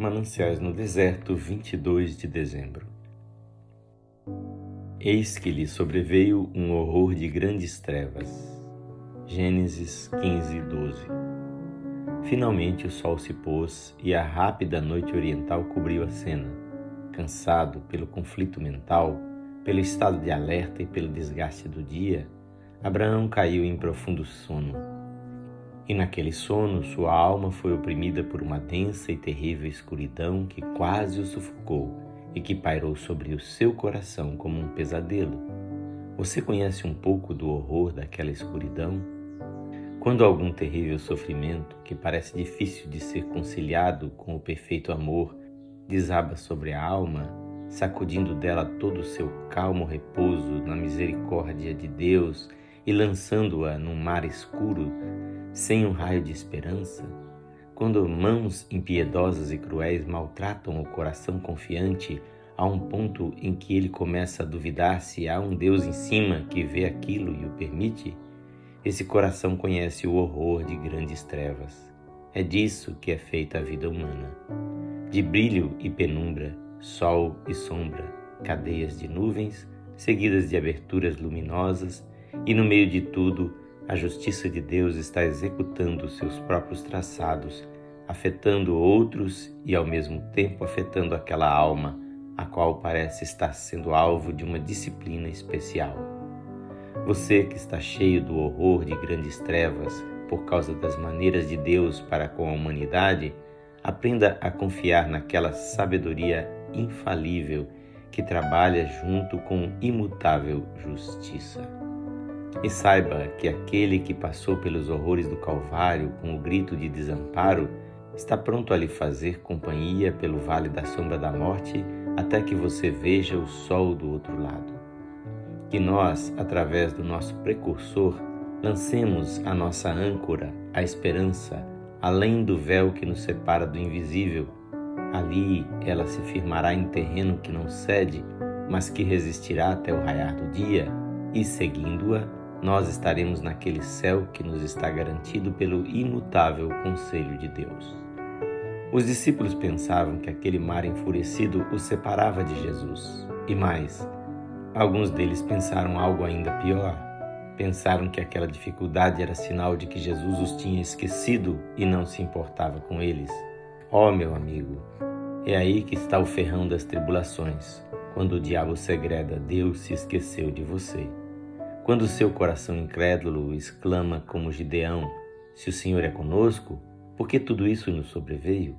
Mananciais no Deserto, 22 de dezembro. Eis que lhe sobreveio um horror de grandes trevas. Gênesis 15, 12. Finalmente o sol se pôs e a rápida noite oriental cobriu a cena. Cansado pelo conflito mental, pelo estado de alerta e pelo desgaste do dia, Abraão caiu em profundo sono e naquele sono, sua alma foi oprimida por uma densa e terrível escuridão que quase o sufocou e que pairou sobre o seu coração como um pesadelo. Você conhece um pouco do horror daquela escuridão? Quando algum terrível sofrimento, que parece difícil de ser conciliado com o perfeito amor, desaba sobre a alma, sacudindo dela todo o seu calmo repouso na misericórdia de Deus e lançando-a num mar escuro, sem um raio de esperança, quando mãos impiedosas e cruéis maltratam o coração confiante a um ponto em que ele começa a duvidar se há um Deus em cima que vê aquilo e o permite, esse coração conhece o horror de grandes trevas. É disso que é feita a vida humana. De brilho e penumbra, sol e sombra, cadeias de nuvens, seguidas de aberturas luminosas, e no meio de tudo, a justiça de Deus está executando seus próprios traçados, afetando outros e ao mesmo tempo afetando aquela alma a qual parece estar sendo alvo de uma disciplina especial. Você que está cheio do horror de grandes trevas por causa das maneiras de Deus para com a humanidade, aprenda a confiar naquela sabedoria infalível que trabalha junto com imutável justiça. E saiba que aquele que passou pelos horrores do Calvário com o grito de desamparo está pronto a lhe fazer companhia pelo vale da sombra da morte até que você veja o sol do outro lado. Que nós, através do nosso precursor, lancemos a nossa âncora, a esperança, além do véu que nos separa do invisível. Ali ela se firmará em terreno que não cede, mas que resistirá até o raiar do dia, e seguindo-a, nós estaremos naquele céu que nos está garantido pelo imutável conselho de Deus. Os discípulos pensavam que aquele mar enfurecido os separava de Jesus. E mais, alguns deles pensaram algo ainda pior. Pensaram que aquela dificuldade era sinal de que Jesus os tinha esquecido e não se importava com eles. Oh, meu amigo, é aí que está o ferrão das tribulações. Quando o diabo segreda, Deus se esqueceu de você. Quando seu coração incrédulo exclama como Gideão: Se o Senhor é conosco, por que tudo isso nos sobreveio?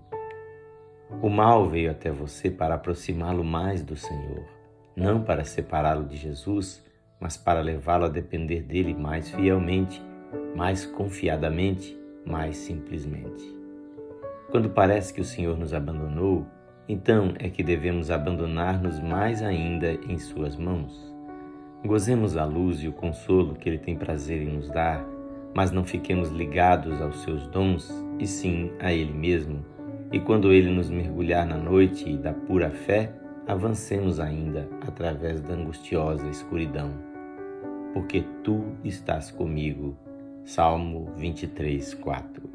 O mal veio até você para aproximá-lo mais do Senhor, não para separá-lo de Jesus, mas para levá-lo a depender dele mais fielmente, mais confiadamente, mais simplesmente. Quando parece que o Senhor nos abandonou, então é que devemos abandonar-nos mais ainda em Suas mãos. Gozemos a luz e o consolo que Ele tem prazer em nos dar, mas não fiquemos ligados aos seus dons, e sim a Ele mesmo. E quando Ele nos mergulhar na noite da pura fé, avancemos ainda através da angustiosa escuridão. Porque Tu estás comigo. Salmo 23, 4.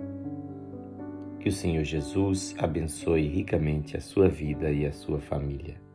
Que o Senhor Jesus abençoe ricamente a sua vida e a sua família.